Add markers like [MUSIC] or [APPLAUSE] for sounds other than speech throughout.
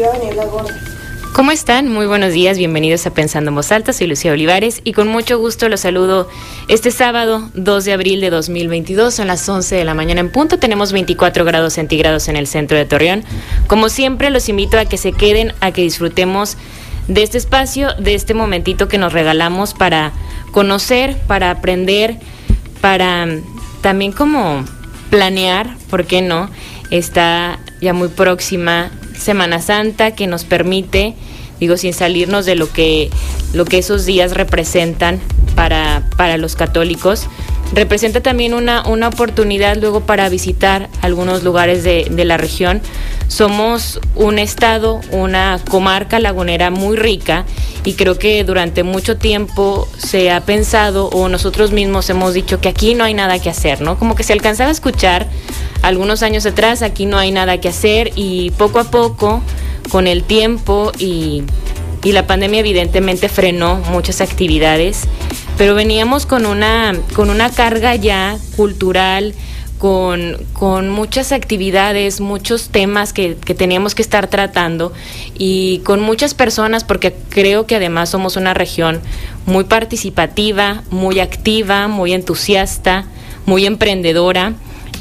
Iba. ¿Cómo están? Muy buenos días, bienvenidos a Pensando en Voz Alta, soy Lucía Olivares y con mucho gusto los saludo este sábado 2 de abril de 2022, son las 11 de la mañana en punto, tenemos 24 grados centígrados en el centro de Torreón. Como siempre los invito a que se queden, a que disfrutemos de este espacio, de este momentito que nos regalamos para conocer, para aprender, para también como planear, ¿por qué no? Está ya muy próxima Semana Santa que nos permite, digo, sin salirnos de lo que, lo que esos días representan para, para los católicos, representa también una, una oportunidad luego para visitar algunos lugares de, de, la región. Somos un estado, una comarca lagunera muy rica y creo que durante mucho tiempo se ha pensado o nosotros mismos hemos dicho que aquí no hay nada que hacer, ¿no? Como que se alcanzaba a escuchar algunos años atrás, aquí no hay nada que hacer y poco a poco, con el tiempo y, y la pandemia evidentemente frenó muchas actividades, pero veníamos con una, con una carga ya cultural, con, con, muchas actividades, muchos temas que, que, teníamos que estar tratando y con muchas personas, porque creo que además somos una región muy participativa, muy activa, muy entusiasta, muy emprendedora.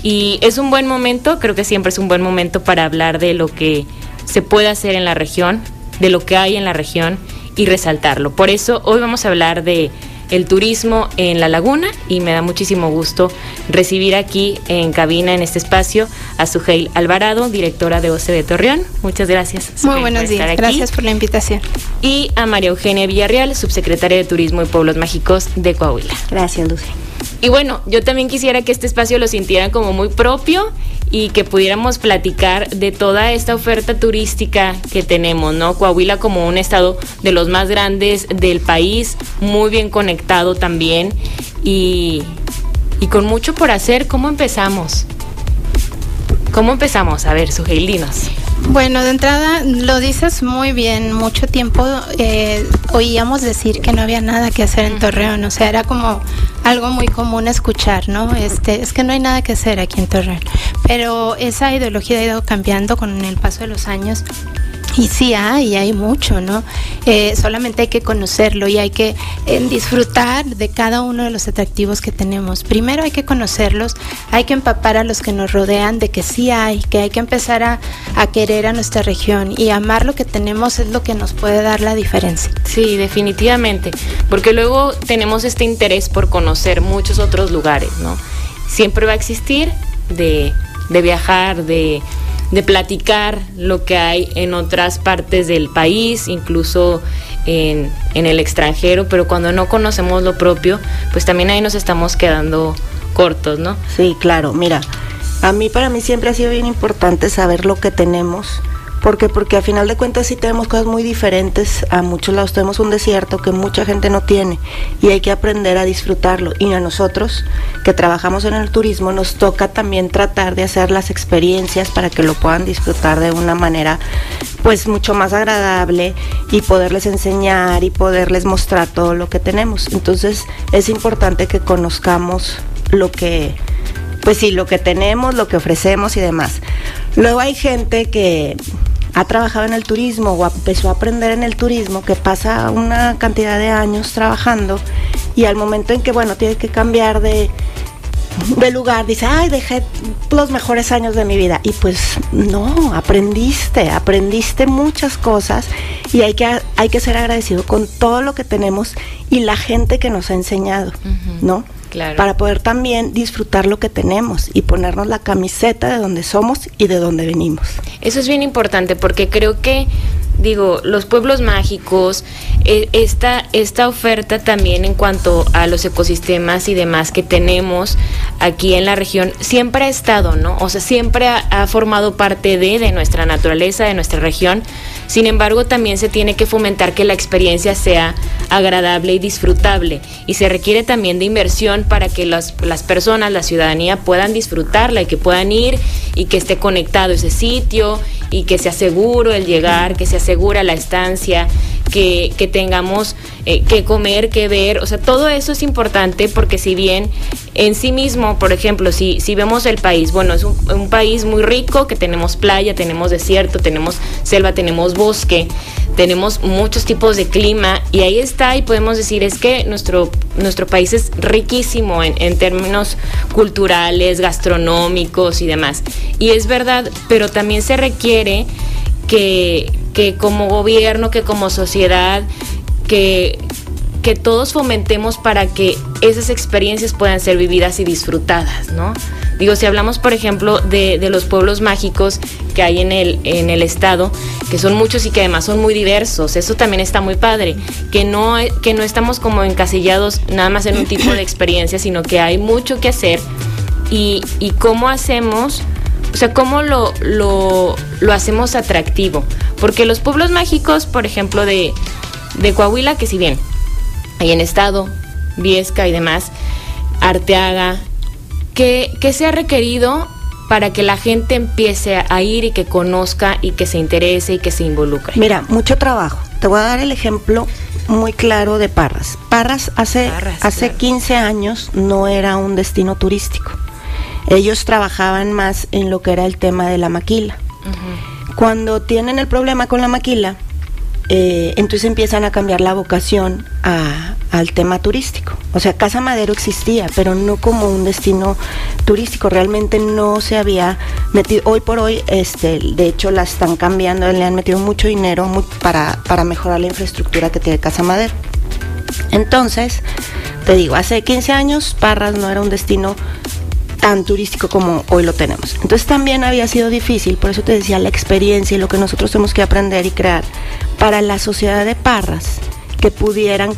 Y es un buen momento, creo que siempre es un buen momento para hablar de lo que se puede hacer en la región, de lo que hay en la región y resaltarlo. Por eso hoy vamos a hablar de el turismo en la laguna y me da muchísimo gusto recibir aquí en cabina, en este espacio, a Suheil Alvarado, directora de OCE de Torreón. Muchas gracias. Muy buenos días, gracias por la invitación. Y a María Eugenia Villarreal, subsecretaria de Turismo y Pueblos Mágicos de Coahuila. Gracias, Lucy. Y bueno, yo también quisiera que este espacio lo sintieran como muy propio y que pudiéramos platicar de toda esta oferta turística que tenemos, ¿no? Coahuila como un estado de los más grandes del país, muy bien conectado también y, y con mucho por hacer. ¿Cómo empezamos? ¿Cómo empezamos? A ver, Sugeilinos. Bueno, de entrada lo dices muy bien. Mucho tiempo eh, oíamos decir que no había nada que hacer en Torreón. O sea, era como algo muy común escuchar, ¿no? Este, es que no hay nada que hacer aquí en Torreón. Pero esa ideología ha ido cambiando con el paso de los años. Y sí hay, hay mucho, ¿no? Eh, solamente hay que conocerlo y hay que eh, disfrutar de cada uno de los atractivos que tenemos. Primero hay que conocerlos, hay que empapar a los que nos rodean de que sí hay, que hay que empezar a, a querer a nuestra región y amar lo que tenemos es lo que nos puede dar la diferencia. Sí, definitivamente, porque luego tenemos este interés por conocer muchos otros lugares, ¿no? Siempre va a existir de, de viajar, de de platicar lo que hay en otras partes del país, incluso en, en, el extranjero, pero cuando no conocemos lo propio, pues también ahí nos estamos quedando cortos, ¿no? Sí, claro, mira, a mí para mí siempre ha sido bien importante saber lo que tenemos ¿Por qué? Porque a final de cuentas sí tenemos cosas muy diferentes a muchos lados. Tenemos un desierto que mucha gente no tiene y hay que aprender a disfrutarlo. Y a nosotros que trabajamos en el turismo nos toca también tratar de hacer las experiencias para que lo puedan disfrutar de una manera pues mucho más agradable y poderles enseñar y poderles mostrar todo lo que tenemos. Entonces es importante que conozcamos lo que pues sí, lo que tenemos, lo que ofrecemos y demás. Luego hay gente que ha trabajado en el turismo o empezó a aprender en el turismo, que pasa una cantidad de años trabajando y al momento en que, bueno, tiene que cambiar de, de lugar, dice, ay, dejé los mejores años de mi vida. Y pues no, aprendiste, aprendiste muchas cosas y hay que, hay que ser agradecido con todo lo que tenemos y la gente que nos ha enseñado, uh -huh. ¿no? Claro. Para poder también disfrutar lo que tenemos y ponernos la camiseta de donde somos y de donde venimos. Eso es bien importante porque creo que digo, los pueblos mágicos, eh, esta, esta oferta también en cuanto a los ecosistemas y demás que tenemos aquí en la región, siempre ha estado, ¿no? O sea, siempre ha, ha, formado parte de, de nuestra naturaleza, de nuestra región. Sin embargo, también se tiene que fomentar que la experiencia sea agradable y disfrutable. Y se requiere también de inversión para que las, las personas, la ciudadanía puedan disfrutarla y que puedan ir y que esté conectado ese sitio y que sea seguro el llegar, que sea segura la estancia, que, que tengamos eh, que comer, que ver, o sea, todo eso es importante porque si bien en sí mismo, por ejemplo, si, si vemos el país, bueno, es un, un país muy rico, que tenemos playa, tenemos desierto, tenemos selva, tenemos bosque, tenemos muchos tipos de clima y ahí está y podemos decir es que nuestro, nuestro país es riquísimo en, en términos culturales, gastronómicos y demás. Y es verdad, pero también se requiere que, que como gobierno, que como sociedad, que, que todos fomentemos para que esas experiencias puedan ser vividas y disfrutadas, ¿no? Digo, si hablamos, por ejemplo, de, los pueblos mágicos que hay en el, en el estado, que son muchos y que además son muy diversos, eso también está muy padre, que no, que no estamos como encasillados nada más en un tipo de experiencia, sino que hay mucho que hacer y, y cómo hacemos, o sea, cómo lo, lo, lo hacemos atractivo. Porque los pueblos mágicos, por ejemplo, de, de Coahuila, que si bien hay en Estado, Viesca y demás, Arteaga, ¿qué, qué se ha requerido para que la gente empiece a ir y que conozca y que se interese y que se involucre? Mira, mucho trabajo. Te voy a dar el ejemplo muy claro de Parras. Parras hace, Parras, hace claro. 15 años no era un destino turístico. Ellos trabajaban más en lo que era el tema de la maquila. Uh -huh. Cuando tienen el problema con la maquila, eh, entonces empiezan a cambiar la vocación a, al tema turístico. O sea, Casa Madero existía, pero no como un destino turístico. Realmente no se había metido. Hoy por hoy, este, de hecho, la están cambiando, le han metido mucho dinero muy, para, para mejorar la infraestructura que tiene Casa Madero. Entonces, te digo, hace 15 años Parras no era un destino tan turístico como hoy lo tenemos. Entonces también había sido difícil, por eso te decía la experiencia y lo que nosotros tenemos que aprender y crear para la sociedad de Parras que pudieran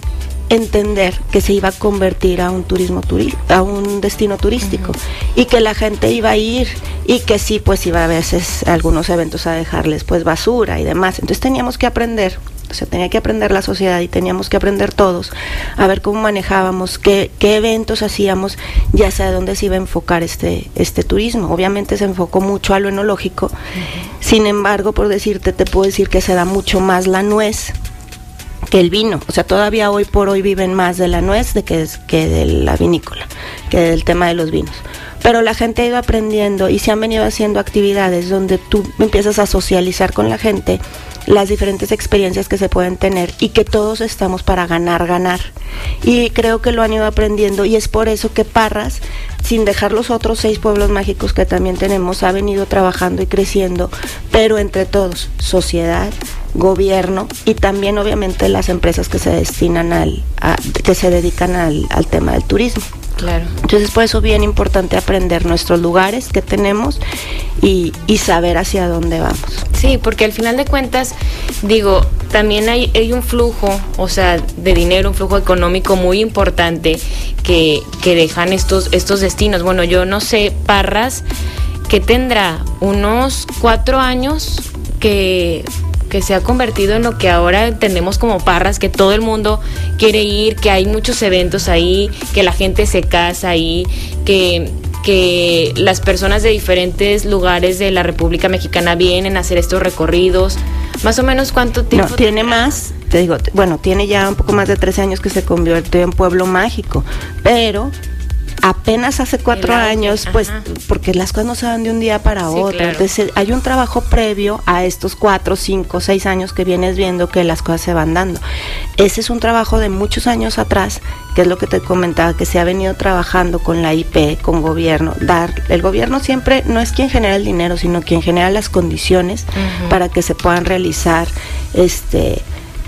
entender que se iba a convertir a un turismo turi a un destino turístico uh -huh. y que la gente iba a ir y que sí pues iba a veces a algunos eventos a dejarles pues basura y demás entonces teníamos que aprender o sea, tenía que aprender la sociedad y teníamos que aprender todos a ver cómo manejábamos, qué, qué eventos hacíamos, ya sea de dónde se iba a enfocar este, este turismo. Obviamente se enfocó mucho a lo enológico, uh -huh. sin embargo, por decirte, te puedo decir que se da mucho más la nuez que el vino. O sea, todavía hoy por hoy viven más de la nuez de que, que de la vinícola, que del tema de los vinos pero la gente ha ido aprendiendo y se han venido haciendo actividades donde tú empiezas a socializar con la gente las diferentes experiencias que se pueden tener y que todos estamos para ganar, ganar. Y creo que lo han ido aprendiendo y es por eso que Parras, sin dejar los otros seis pueblos mágicos que también tenemos, ha venido trabajando y creciendo, pero entre todos, sociedad, gobierno y también obviamente las empresas que se destinan al, a, que se dedican al, al tema del turismo. Claro. Entonces por eso es bien importante aprender nuestros lugares que tenemos y, y, saber hacia dónde vamos. Sí, porque al final de cuentas, digo, también hay, hay, un flujo, o sea, de dinero, un flujo económico muy importante que, que dejan estos, estos destinos. Bueno, yo no sé, Parras, que tendrá unos cuatro años que que se ha convertido en lo que ahora entendemos como parras, que todo el mundo quiere ir, que hay muchos eventos ahí, que la gente se casa ahí, que, que las personas de diferentes lugares de la República Mexicana vienen a hacer estos recorridos. Más o menos cuánto tiempo. No, tiene más, te digo, bueno, tiene ya un poco más de 13 años que se convirtió en pueblo mágico, pero apenas hace cuatro años, pues, Ajá. porque las cosas no se dan de un día para sí, otro. Claro. Entonces, hay un trabajo previo a estos cuatro, cinco, seis años que vienes viendo que las cosas se van dando. Ese es un trabajo de muchos años atrás, que es lo que te comentaba, que se ha venido trabajando con la IP, con gobierno. Dar, el gobierno siempre no es quien genera el dinero, sino quien genera las condiciones uh -huh. para que se puedan realizar este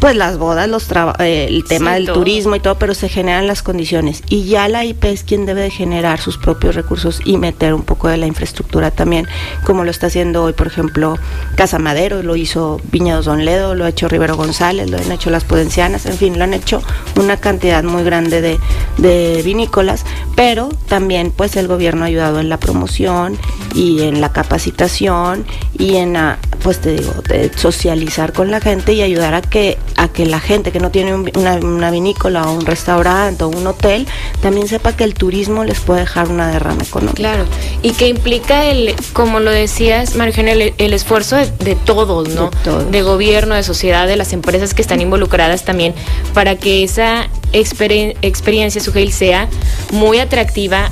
pues las bodas, los eh, el tema sí, del todo. turismo y todo, pero se generan las condiciones. Y ya la IP es quien debe de generar sus propios recursos y meter un poco de la infraestructura también, como lo está haciendo hoy, por ejemplo, Casa Madero, lo hizo Viñedos Don Ledo, lo ha hecho Rivero González, lo han hecho las Pudencianas, en fin, lo han hecho una cantidad muy grande de, de vinícolas, pero también pues el gobierno ha ayudado en la promoción y en la capacitación y en, la, pues te digo, de socializar con la gente y ayudar a que a que la gente que no tiene una, vinícola o un restaurante o un hotel también sepa que el turismo les puede dejar una derrama económica. Claro, y que implica el, como lo decías, Margen, el, el, esfuerzo de, todos, ¿no? De, gobierno, de sociedad, de las empresas que están involucradas también, para que esa experiencia, Sugeil, sea muy atractiva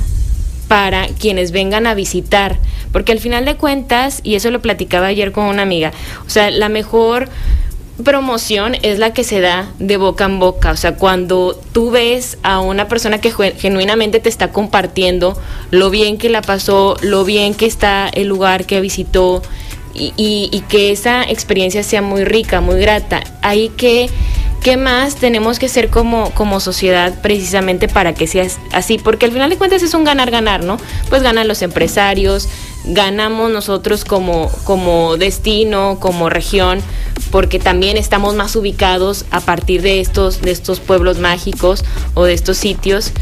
para quienes vengan a visitar. Porque al final de cuentas, y eso lo platicaba ayer con una amiga, o sea, la mejor promoción es la que se da de boca en boca, o sea, cuando tú ves a una persona que genuinamente te está compartiendo lo bien que la pasó, lo bien que está el lugar que visitó y, que esa experiencia sea muy rica, muy grata, hay que ¿Qué más tenemos que ser como, como sociedad precisamente para que sea así? Porque al final de cuentas es un ganar-ganar, ¿no? Pues ganan los empresarios, ganamos nosotros como, como destino, como región, porque también estamos más ubicados a partir de estos, de estos pueblos mágicos o de estos sitios.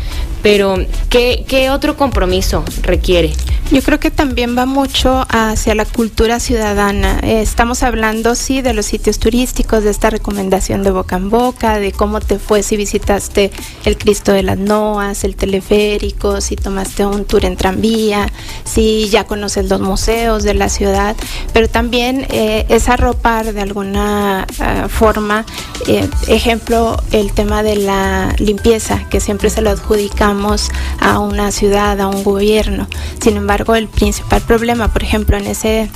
Pero, ¿qué, ¿qué otro compromiso requiere? Yo creo que también va mucho hacia la cultura ciudadana. Estamos hablando, sí, de los sitios turísticos, de esta recomendación de boca en boca, de cómo te fue si visitaste el Cristo de las Noas, el teleférico, si tomaste un tour en tranvía, si ya conoces los museos de la ciudad, pero también eh, es arropar de alguna ah, forma, eh, ejemplo, el tema de la limpieza, que siempre se lo a una ciudad, a un gobierno. Sin embargo, el principal problema, por ejemplo, en ese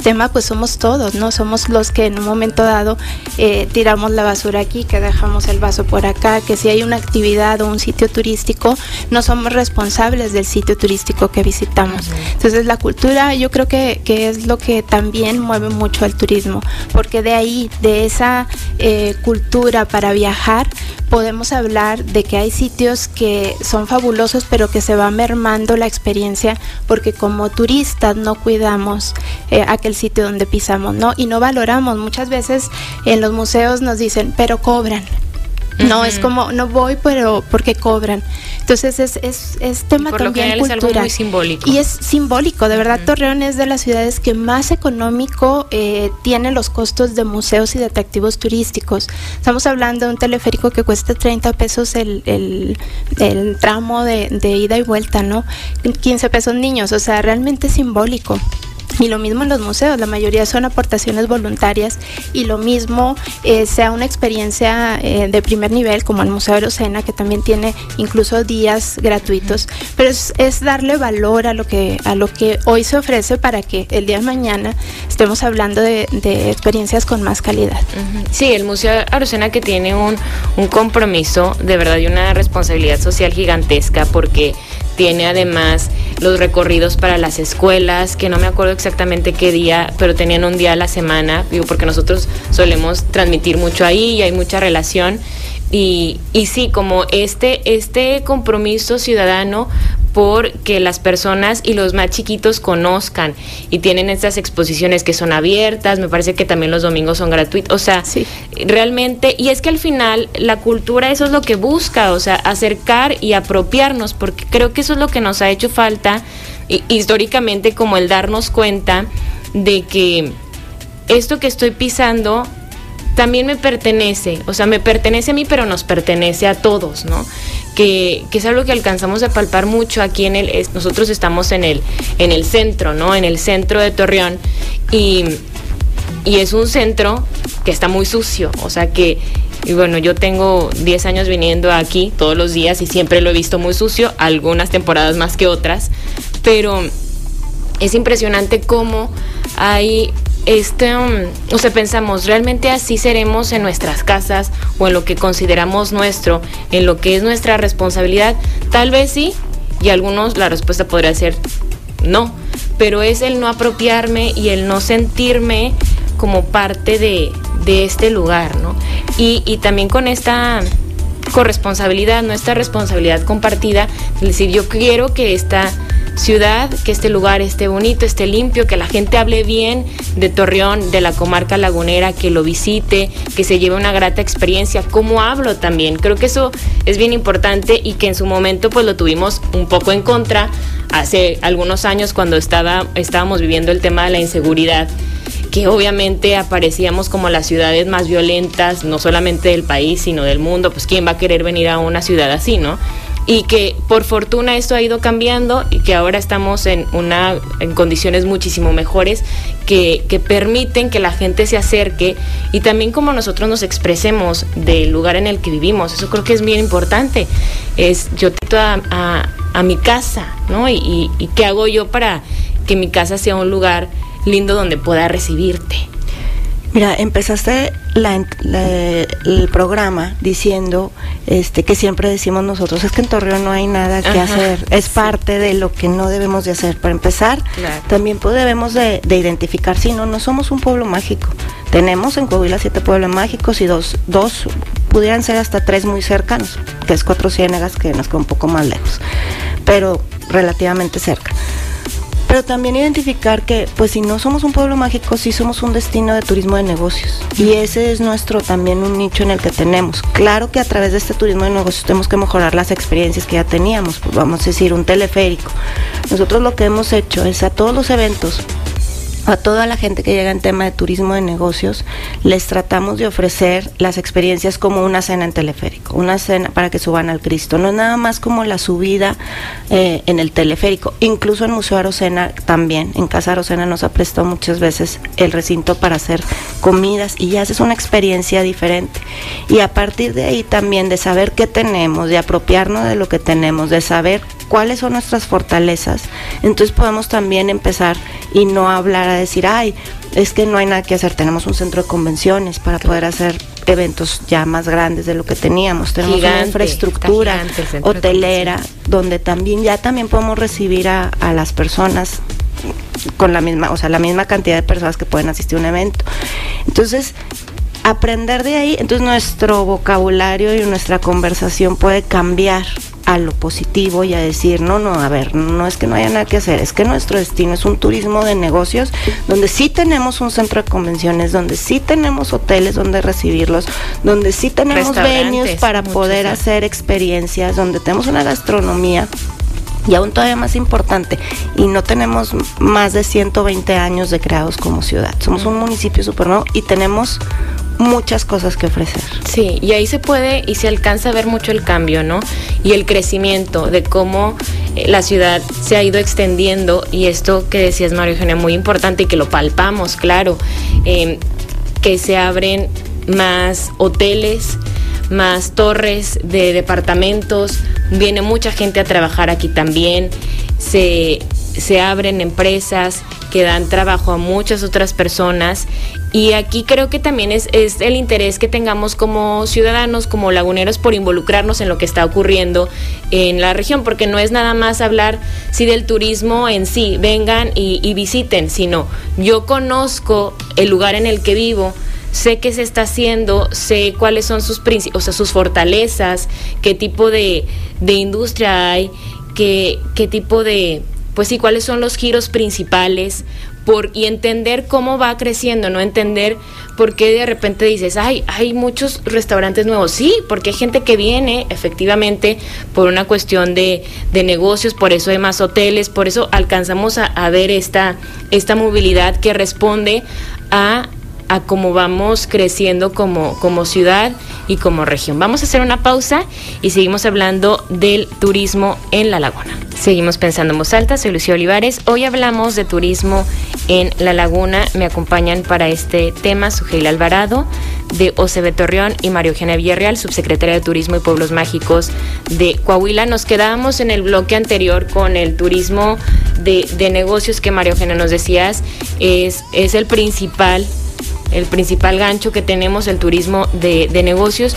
tema pues somos todos, ¿no? Somos los que en un momento dado eh, tiramos la basura aquí, que dejamos el vaso por acá, que si hay una actividad o un sitio turístico, no somos responsables del sitio turístico que visitamos. Entonces la cultura yo creo que, que, es lo que también mueve mucho al turismo, porque de ahí, de esa eh, cultura para viajar, podemos hablar de que hay sitios que son fabulosos, pero que se va mermando la experiencia porque como turistas no cuidamos eh, aquel sitio donde pisamos, ¿no? Y no valoramos. Muchas veces en los museos nos dicen, pero cobran. No, es como, no voy, pero porque cobran. Entonces es, es, es tema también cultural. muy simbólico. Y es simbólico, de verdad Torreón es de las ciudades que más económico eh, tiene los costos de museos y de atractivos turísticos. Estamos hablando de un teleférico que cuesta 30 pesos el, el, el tramo de, de ida y vuelta, ¿no? 15 pesos niños, o sea, realmente simbólico. Y lo mismo en los museos, la mayoría son aportaciones voluntarias y lo mismo eh, sea una experiencia eh, de primer nivel como el Museo de Rosena, que también tiene incluso días gratuitos, pero es, darle valor a lo, que, a lo que hoy se ofrece para que el día de mañana estemos hablando de, experiencias con más calidad. Sí, el Museo Arocena que tiene un, un compromiso de verdad y una responsabilidad social gigantesca porque tiene además los recorridos para las escuelas, que no me acuerdo exactamente qué día, pero tenían un día a la semana, digo, porque nosotros solemos transmitir mucho ahí y hay mucha relación. Y, y sí, como este, este compromiso ciudadano porque las personas y los más chiquitos conozcan y tienen estas exposiciones que son abiertas, me parece que también los domingos son gratuitos, o sea, realmente, y es que al final la cultura eso es lo que busca, o sea, acercar y apropiarnos, porque creo que eso es lo que nos ha hecho falta históricamente como el darnos cuenta de que esto que estoy pisando también me pertenece, o sea, me pertenece a mí, pero nos pertenece a todos, ¿no? Que, que es algo que alcanzamos a palpar mucho aquí en el, nosotros estamos en el, en el centro, ¿no? En el centro de Torreón y, y es un centro que está muy sucio, o sea que, y bueno, yo tengo 10 años viniendo aquí todos los días y siempre lo he visto muy sucio, algunas temporadas más que otras, pero es impresionante cómo hay este, um, o sea, pensamos, ¿realmente así seremos en nuestras casas o en lo que consideramos nuestro, en lo que es nuestra responsabilidad? Tal vez sí, y algunos la respuesta podría ser no, pero es el no apropiarme y el no sentirme como parte de, de este lugar, ¿no? Y, y también con esta corresponsabilidad, nuestra responsabilidad compartida, es decir, yo quiero que esta ciudad, que este lugar esté bonito, esté limpio, que la gente hable bien de Torreón, de la comarca lagunera, que lo visite, que se lleve una grata experiencia, como hablo también. Creo que eso es bien importante y que en su momento pues lo tuvimos un poco en contra hace algunos años cuando estaba, estábamos viviendo el tema de la inseguridad que obviamente aparecíamos como las ciudades más violentas, no solamente del país, sino del mundo, pues quién va a querer venir a una ciudad así, ¿no? Y que por fortuna esto ha ido cambiando y que ahora estamos en una en condiciones muchísimo mejores que, que permiten que la gente se acerque y también como nosotros nos expresemos del lugar en el que vivimos. Eso creo que es bien importante. Es yo te a, a, mi casa no y, y qué hago yo para que mi casa sea un lugar lindo donde pueda recibirte Mira, empezaste la, la, el programa diciendo este que siempre decimos nosotros es que en Torreón no hay nada que Ajá, hacer es sí. parte de lo que no debemos de hacer para empezar claro. también pues debemos de, de, identificar si no no somos un pueblo mágico tenemos en Coahuila siete pueblos mágicos y dos dos pudieran ser hasta tres muy cercanos que es Cuatro Ciénegas que nos queda un poco más lejos pero relativamente cerca pero también identificar que, pues si no somos un pueblo mágico, sí somos un destino de turismo de negocios. Y ese es nuestro también un nicho en el que tenemos. Claro que a través de este turismo de negocios tenemos que mejorar las experiencias que ya teníamos. Pues vamos a decir, un teleférico. Nosotros lo que hemos hecho es a todos los eventos a toda la gente que llega en tema de turismo de negocios, les tratamos de ofrecer las experiencias como una cena en teleférico, una cena para que suban al Cristo. No es nada más como la subida eh, en el teleférico, incluso en Museo Arocena también. En Casa Arocena nos ha prestado muchas veces el recinto para hacer comidas y ya es una experiencia diferente. Y a partir de ahí también de saber qué tenemos, de apropiarnos de lo que tenemos, de saber cuáles son nuestras fortalezas, entonces podemos también empezar y no hablar a decir, ay, es que no hay nada que hacer, tenemos un centro de convenciones para poder hacer eventos ya más grandes de lo que teníamos, tenemos gigante, una infraestructura hotelera donde también ya también podemos recibir a, a las personas con la misma, o sea, la misma cantidad de personas que pueden asistir a un evento. Entonces, aprender de ahí, entonces nuestro vocabulario y nuestra conversación puede cambiar a lo positivo y a decir, no, no, a ver, no es que no haya nada que hacer, es que nuestro destino es un turismo de negocios donde sí tenemos un centro de convenciones, donde sí tenemos hoteles donde recibirlos, donde sí tenemos venues para poder hacer experiencias, donde tenemos una gastronomía y aún todavía más importante, y no tenemos más de 120 años de creados como ciudad. Somos un municipio super nuevo y tenemos muchas cosas que ofrecer. Sí, y ahí se puede y se alcanza a ver mucho el cambio, ¿no? Y el crecimiento de cómo eh, la ciudad se ha ido extendiendo y esto que decías, Mario Eugenia, muy importante y que lo palpamos, claro, eh, que se abren más hoteles, más torres de departamentos, viene mucha gente a trabajar aquí también, se, se abren empresas que dan trabajo a muchas otras personas. Y aquí creo que también es, es, el interés que tengamos como ciudadanos, como laguneros, por involucrarnos en lo que está ocurriendo en la región, porque no es nada más hablar sí del turismo en sí, vengan y, y visiten, sino yo conozco el lugar en el que vivo, sé qué se está haciendo, sé cuáles son sus o sea, sus fortalezas, qué tipo de, de industria hay, qué, qué tipo de, pues sí, cuáles son los giros principales, y entender cómo va creciendo, no entender por qué de repente dices, ay, hay muchos restaurantes nuevos. Sí, porque hay gente que viene efectivamente por una cuestión de, de negocios, por eso hay más hoteles, por eso alcanzamos a, a ver esta, esta movilidad que responde a a cómo vamos creciendo como, como ciudad y como región. Vamos a hacer una pausa y seguimos hablando del turismo en la laguna. Seguimos pensando en voz alta, soy Lucía Olivares. Hoy hablamos de turismo en la laguna. Me acompañan para este tema Sugeil Alvarado de OCB Torreón y Mario Eugenia Villarreal, subsecretaria de Turismo y Pueblos Mágicos de Coahuila. Nos quedábamos en el bloque anterior con el turismo de, de negocios que Mario Eugenia nos decías es, es el principal el principal gancho que tenemos, el turismo de, de negocios.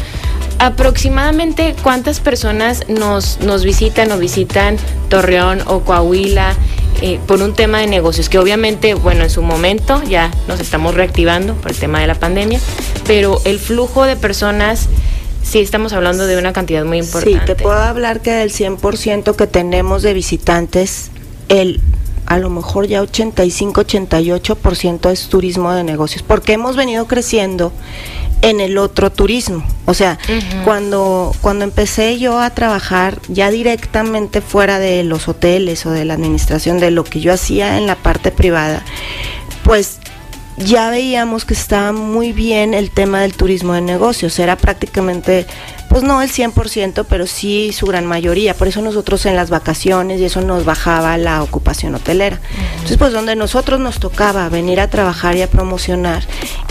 Aproximadamente cuántas personas nos, nos visitan o visitan Torreón o Coahuila eh, por un tema de negocios, que obviamente, bueno, en su momento ya nos estamos reactivando por el tema de la pandemia, pero el flujo de personas sí estamos hablando de una cantidad muy importante. Sí, te puedo hablar que del 100% que tenemos de visitantes, el a lo mejor ya 85-88% es turismo de negocios, porque hemos venido creciendo en el otro turismo. O sea, uh -huh. cuando, cuando empecé yo a trabajar ya directamente fuera de los hoteles o de la administración, de lo que yo hacía en la parte privada, pues ya veíamos que estaba muy bien el tema del turismo de negocios, era prácticamente pues no el 100%, pero sí su gran mayoría. Por eso nosotros en las vacaciones y eso nos bajaba la ocupación hotelera. Entonces, pues donde nosotros nos tocaba venir a trabajar y a promocionar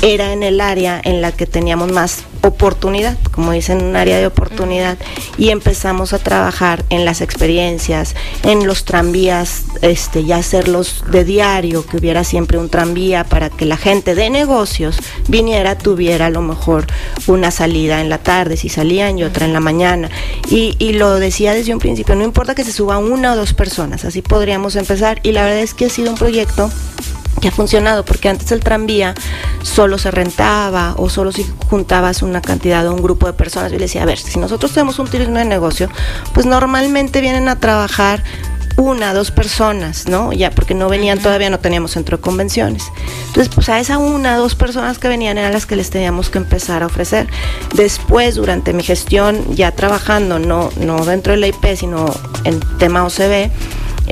era en el área en la que teníamos más oportunidad, como dicen, un área de oportunidad. Y empezamos a trabajar en las experiencias, en los tranvías, este, ya hacerlos de diario, que hubiera siempre un tranvía para que la gente de negocios viniera, tuviera a lo mejor una salida en la tarde, si y otra en la mañana. Y, y lo decía desde un principio, no importa que se suba una o dos personas, así podríamos empezar. Y la verdad es que ha sido un proyecto que ha funcionado, porque antes el tranvía solo se rentaba o solo si juntabas una cantidad o un grupo de personas. Yo le decía, a ver, si nosotros tenemos un turismo de negocio, pues normalmente vienen a trabajar una, dos personas, ¿no? Ya porque no venían, todavía no teníamos centro de convenciones. Entonces, pues a esa una, dos personas que venían eran las que les teníamos que empezar a ofrecer. Después, durante mi gestión, ya trabajando, no, no dentro de la IP, sino en tema OCB,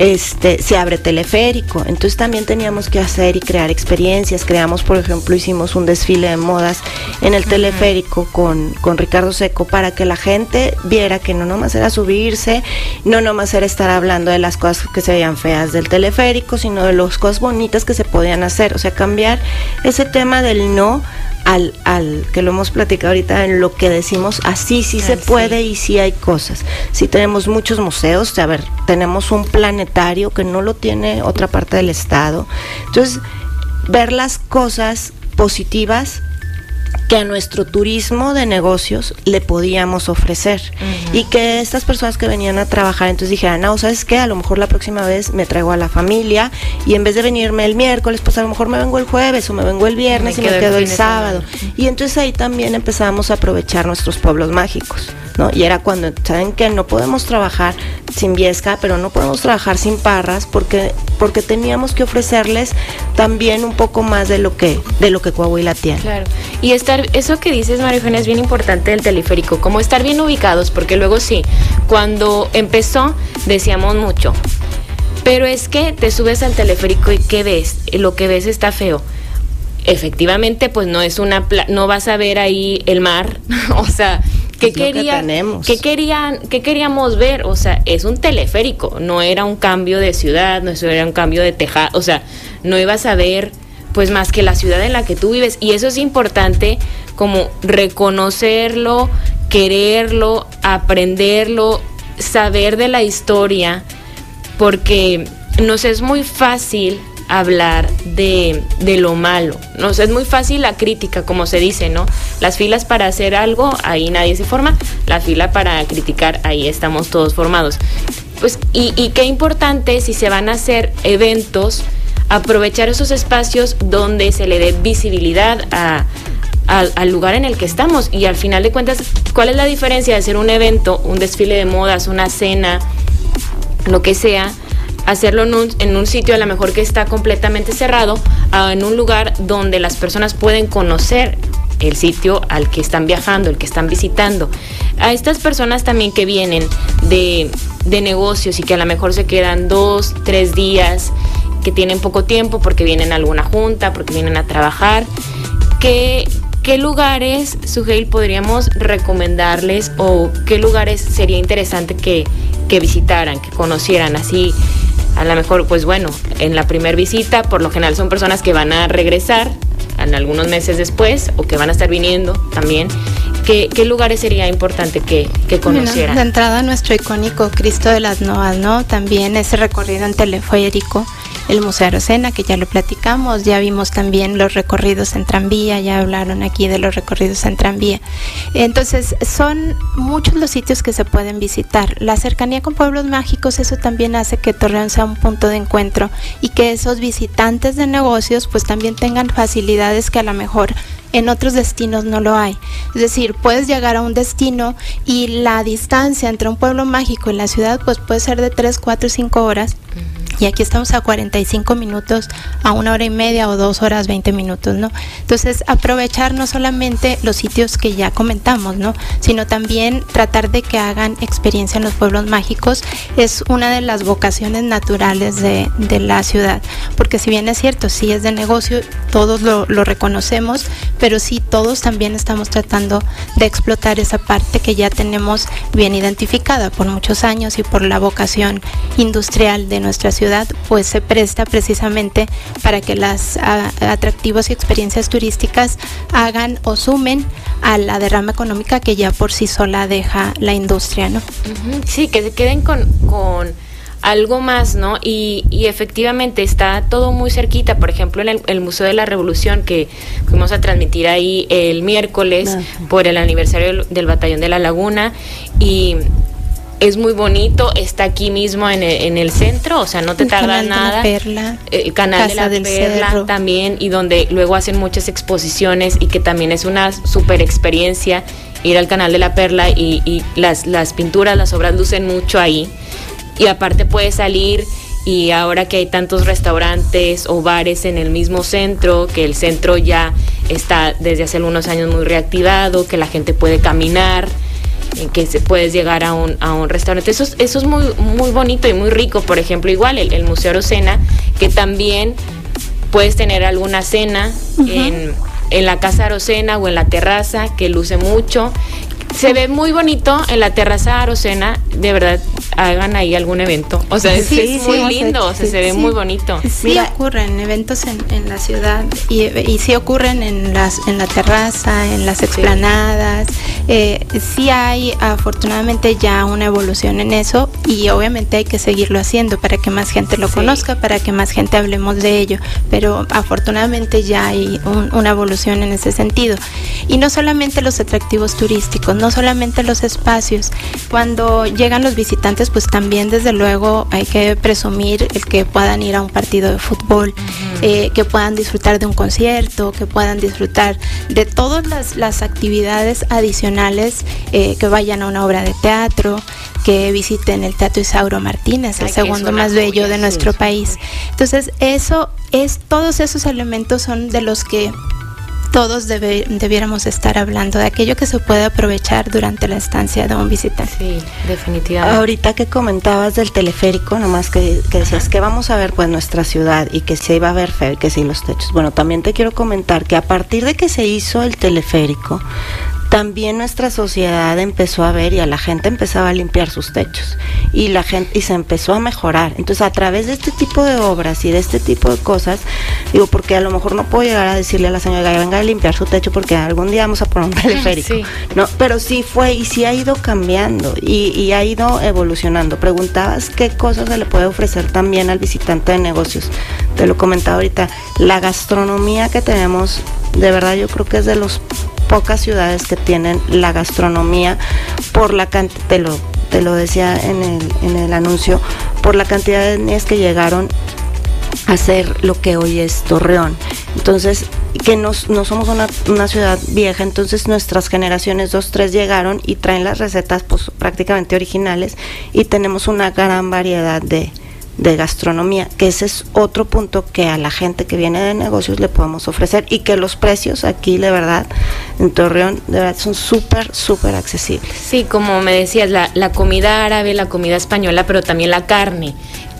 este, se abre teleférico. Entonces también teníamos que hacer y crear experiencias. Creamos, por ejemplo, hicimos un desfile de modas en el teleférico con, con Ricardo Seco para que la gente viera que no nomás era subirse, no nomás era estar hablando de las cosas que se veían feas del teleférico, sino de las cosas bonitas que se podían hacer. O sea, cambiar ese tema del no al, al que lo hemos platicado ahorita en lo que decimos, así sí se puede y sí hay cosas. Sí tenemos muchos museos, a ver, tenemos un planetario que no lo tiene otra parte del estado. Entonces, ver las cosas positivas que a nuestro turismo de negocios le podíamos ofrecer y que estas personas que venían a trabajar entonces dijeran, no, ¿sabes qué? A lo mejor la próxima vez me traigo a la familia y en vez de venirme el miércoles, pues a lo mejor me vengo el jueves o me vengo el viernes y me quedo el, sábado. Y entonces ahí también empezamos a aprovechar nuestros pueblos mágicos. ¿No? Y era cuando, ¿saben que No podemos trabajar sin Viesca, pero no podemos trabajar sin Parras porque, porque teníamos que ofrecerles también un poco más de lo que, de lo que Coahuila tiene. Claro. Y estar, eso que dices, María Eugenia, es bien importante del teleférico, como estar bien ubicados, porque luego sí, cuando empezó decíamos mucho, pero es que te subes al teleférico y ¿qué ves? Lo que ves está feo. Efectivamente, pues no es una, no vas a ver ahí el mar, [LAUGHS] o sea, ¿Qué, quería, ¿qué, querían, ¿Qué queríamos ver? O sea, es un teleférico, no era un cambio de ciudad, no era un cambio de tejado, o sea, no ibas a ver pues más que la ciudad en la que tú vives. Y eso es importante como reconocerlo, quererlo, aprenderlo, saber de la historia, porque nos es muy fácil hablar de, de, lo malo. Nos es muy fácil la crítica, como se dice, ¿no? Las filas para hacer algo, ahí nadie se forma. La fila para criticar, ahí estamos todos formados. Pues, y, y qué importante si se van a hacer eventos, aprovechar esos espacios donde se le dé visibilidad al lugar en el que estamos. Y al final de cuentas, ¿cuál es la diferencia de hacer un evento, un desfile de modas, una cena, lo que sea? hacerlo en un, sitio a lo mejor que está completamente cerrado, en un lugar donde las personas pueden conocer el sitio al que están viajando, el que están visitando. A estas personas también que vienen de, de negocios y que a lo mejor se quedan dos, tres días, que tienen poco tiempo porque vienen a alguna junta, porque vienen a trabajar, ¿qué, qué lugares, Suheil, podríamos recomendarles o qué lugares sería interesante que, que visitaran, que conocieran así? A lo mejor, pues bueno, en la primera visita, por lo general son personas que van a regresar en algunos meses después o que van a estar viniendo también. ¿Qué, qué lugares sería importante que, que conocieran? de entrada, nuestro icónico Cristo de las Noas, ¿no? También ese recorrido en teleférico el Museo Arocena, que ya lo platicamos, ya vimos también los recorridos en tranvía, ya hablaron aquí de los recorridos en tranvía. Entonces, son muchos los sitios que se pueden visitar. La cercanía con pueblos mágicos, eso también hace que Torreón sea un punto de encuentro y que esos visitantes de negocios pues también tengan facilidades que a lo mejor en otros destinos no lo hay. Es decir, puedes llegar a un destino y la distancia entre un pueblo mágico y la ciudad pues puede ser de 3, 4, 5 horas y aquí estamos a 45 minutos, a una hora y media o dos horas 20 minutos, ¿no? Entonces, aprovechar no solamente los sitios que ya comentamos, ¿no? Sino también tratar de que hagan experiencia en los pueblos mágicos es una de las vocaciones naturales de, de la ciudad, porque si bien es cierto, sí es de negocio, todos lo, lo reconocemos, pero sí todos también estamos tratando de explotar esa parte que ya tenemos bien identificada por muchos años y por la vocación industrial de nuestra ciudad pues se presta precisamente para que las atractivos y experiencias turísticas hagan o sumen a la derrama económica que ya por sí sola deja la industria, ¿no? Sí, que se queden con, algo más, ¿no? Y, efectivamente está todo muy cerquita, por ejemplo, en el, Museo de la Revolución que fuimos a transmitir ahí el miércoles ah, por el aniversario del Batallón de la Laguna y es muy bonito, está aquí mismo en el, centro, o sea, no te tarda nada. Perla, el canal de la Perla también, y donde luego hacen muchas exposiciones y que también es una super experiencia ir al canal de la Perla y, las, las pinturas, las obras lucen mucho ahí. Y aparte puedes salir y ahora que hay tantos restaurantes o bares en el mismo centro, que el centro ya está desde hace algunos años muy reactivado, que la gente puede caminar en que se puedes llegar a un, a un restaurante. Eso, eso es muy, muy bonito y muy rico. Por ejemplo, igual el, el Museo Arocena, que también puedes tener alguna cena en, en la casa Arocena o en la terraza, que luce mucho. Se ve muy bonito en la terraza Arocena, de verdad, hagan ahí algún evento. O sea, es, muy lindo, o sea, se ve muy bonito. Sí ocurren eventos en, en la ciudad y, y, sí ocurren en, las, en la terraza, en las explanadas. Eh, sí hay afortunadamente ya una evolución en eso y obviamente hay que seguirlo haciendo para que más gente lo conozca, para que más gente hablemos de ello. Pero afortunadamente ya hay una evolución en ese sentido. Y no solamente los atractivos turísticos, no solamente los espacios. Cuando llegan los visitantes, pues también desde luego hay que presumir el que puedan ir a un partido de fútbol, eh, que puedan disfrutar de un concierto, que puedan disfrutar de todas las, actividades adicionales, eh, que vayan a una obra de teatro, que visiten el Teatro Isauro Martínez, el segundo más bello de nuestro país. Entonces, eso es, todos esos elementos son de los que todos debiéramos estar hablando de aquello que se puede aprovechar durante la estancia de un visitante. Sí, definitivamente. Ahorita que comentabas del teleférico, nomás que, que decías que vamos a ver pues nuestra ciudad y que se iba a ver feo, que sí los techos. Bueno, también te quiero comentar que a partir de que se hizo el teleférico, también nuestra sociedad empezó a ver y a la gente empezaba a limpiar sus techos y la gente y se empezó a mejorar. Entonces, a través de este tipo de obras y de este tipo de cosas, digo, porque a lo mejor no puedo llegar a decirle a la señora, venga a limpiar su techo porque algún día vamos a poner un teleférico. No, pero sí fue y sí ha ido cambiando y, y ha ido evolucionando. Preguntabas qué cosas se le puede ofrecer también al visitante de negocios. Te lo comentaba ahorita, la gastronomía que tenemos, de verdad yo creo que es de los pocas ciudades que tienen la gastronomía por la cantidad, te lo, te lo decía en el, en el anuncio, por la cantidad de etnias que llegaron a ser lo que hoy es Torreón. Entonces, que no, no somos una, una, ciudad vieja, entonces nuestras generaciones dos, tres llegaron y traen las recetas pues, prácticamente originales y tenemos una gran variedad de, de gastronomía, que ese es otro punto que a la gente que viene de negocios le podemos ofrecer y que los precios aquí, de verdad, en Torreón, de verdad son súper, súper accesibles. Sí, como me decías, la, la, comida árabe, la comida española, pero también la carne,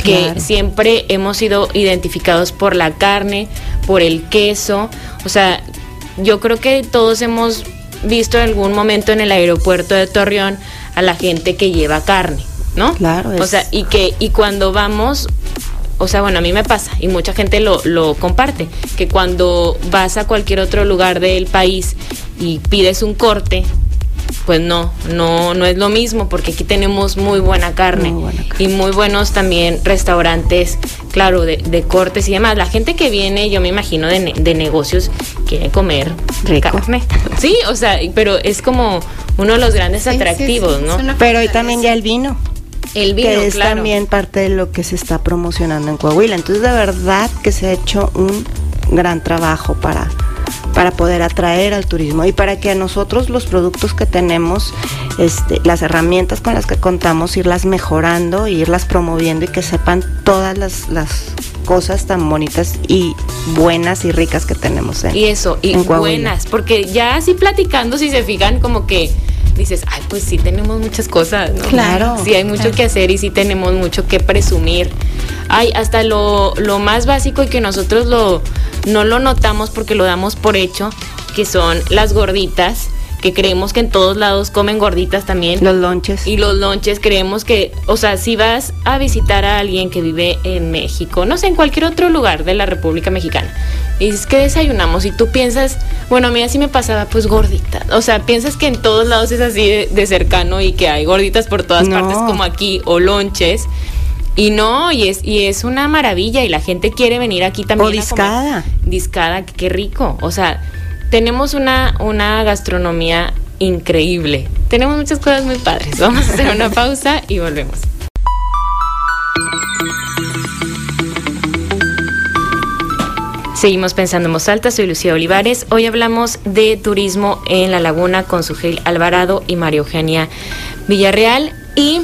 que siempre hemos sido identificados por la carne, por el queso, o sea, yo creo que todos hemos visto en algún momento en el aeropuerto de Torreón a la gente que lleva carne ¿no? Claro. O sea, y que y cuando vamos, o sea, bueno, a mí me pasa y mucha gente lo, lo comparte, que cuando vas a cualquier otro lugar del país y pides un corte, pues no, no, no es lo mismo porque aquí tenemos muy buena carne, y muy buenos también restaurantes, claro, de, cortes y demás. La gente que viene, yo me imagino, de, de negocios, quiere comer carne. Sí, o sea, pero es como uno de los grandes atractivos, ¿no? Pero hoy también ya el vino. El vino, que es también parte de lo que se está promocionando en Coahuila. Entonces, de verdad que se ha hecho un gran trabajo para para poder atraer al turismo y para que a nosotros los productos que tenemos, este, las herramientas con las que contamos, irlas mejorando, irlas promoviendo y que sepan todas las, las cosas tan bonitas y buenas y ricas que tenemos. y eso, y buenas, porque ya así platicando, si se fijan, como que dices, ay, pues sí tenemos muchas cosas, ¿no? Claro. Sí hay mucho que hacer y sí tenemos mucho que presumir. Hay hasta lo, lo más básico y que nosotros lo, no lo notamos porque lo damos por hecho, que son las gorditas que creemos que en todos lados comen gorditas también. Los lonches. Y los lonches creemos que, o sea, si vas a visitar a alguien que vive en México, no sé, en cualquier otro lugar de la República Mexicana, y dices que desayunamos y tú piensas, bueno, a mí así me pasaba, pues gordita. O sea, piensas que en todos lados es así de, cercano y que hay gorditas por todas partes como aquí o lonches. Y no, y es, y es una maravilla y la gente quiere venir aquí también. O discada. discada, qué rico. O sea, tenemos una, una gastronomía increíble. Tenemos muchas cosas muy padres. Vamos a hacer una [LAUGHS] pausa y volvemos. Seguimos pensando en voz alta, soy Lucía Olivares. Hoy hablamos de turismo en la laguna con Sugel Alvarado y María Eugenia Villarreal. Y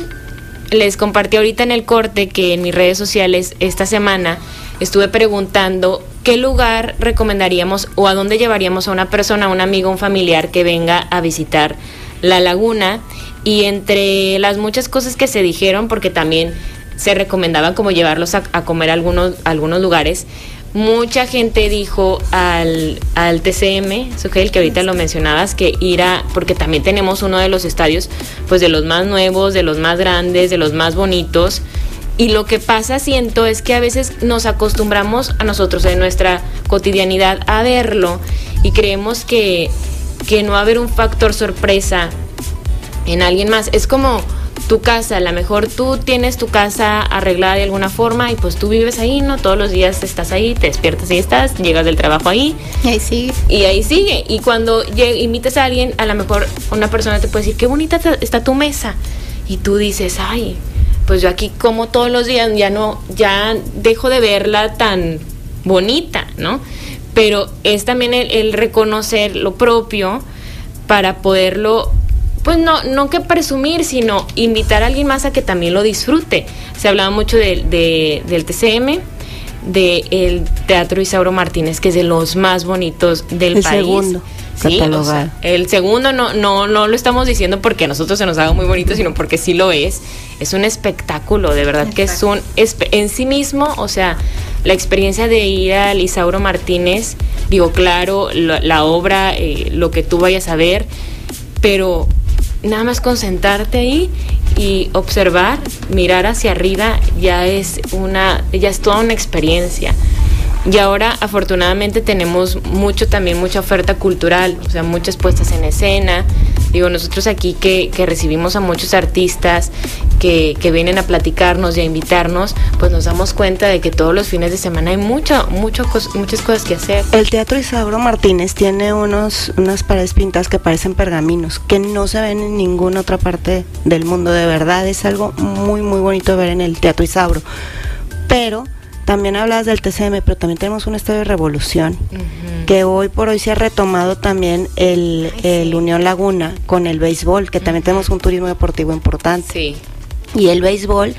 les compartí ahorita en el corte que en mis redes sociales esta semana estuve preguntando qué lugar recomendaríamos o a dónde llevaríamos a una persona, un amigo, un familiar que venga a visitar la laguna. Y entre las muchas cosas que se dijeron, porque también se recomendaban como llevarlos a, comer a algunos, algunos lugares, mucha gente dijo al, al TCM, el que ahorita lo mencionabas, que ir a, porque también tenemos uno de los estadios, pues de los más nuevos, de los más grandes, de los más bonitos. Y lo que pasa, siento, es que a veces nos acostumbramos a nosotros en nuestra cotidianidad a verlo y creemos que, que no va a haber un factor sorpresa en alguien más. Es como tu casa, a lo mejor tú tienes tu casa arreglada de alguna forma y pues tú vives ahí, ¿no? Todos los días estás ahí, te despiertas y estás, llegas del trabajo ahí. Y ahí sigue. Y ahí sigue. Y cuando invites a alguien, a lo mejor una persona te puede decir, qué bonita está tu mesa. Y tú dices, ay, pues yo aquí como todos los días, ya no, ya dejo de verla tan bonita, ¿no? Pero es también el, reconocer lo propio para poderlo pues no, no que presumir, sino invitar a alguien más a que también lo disfrute. Se hablaba mucho de, del TCM, del Teatro Isauro Martínez, que es de los más bonitos del el país. Segundo. Sí, el segundo no, no, no lo estamos diciendo porque a nosotros se nos haga muy bonito, sino porque sí lo es. Es un espectáculo, de verdad que es un en sí mismo, o sea, la experiencia de ir a Isauro Martínez, digo, claro, la, obra, eh, lo que tú vayas a ver, pero nada más concentrarte ahí y observar, mirar hacia arriba, ya es una, ya es toda una experiencia. Y ahora afortunadamente tenemos mucho también, mucha oferta cultural, o sea, muchas puestas en escena. Digo, nosotros aquí que, que recibimos a muchos artistas que, que, vienen a platicarnos y a invitarnos, pues nos damos cuenta de que todos los fines de semana hay mucha, mucho, muchas cosas que hacer. El Teatro Isauro Martínez tiene unos, unas paredes pintadas que parecen pergaminos, que no se ven en ninguna otra parte del mundo. De verdad, es algo muy, muy bonito ver en el Teatro Isauro. Pero también hablas del TCM, pero también tenemos un estadio de revolución, que hoy por hoy se ha retomado también el, Unión Laguna con el béisbol, que también tenemos un turismo deportivo importante. Sí. Y el béisbol,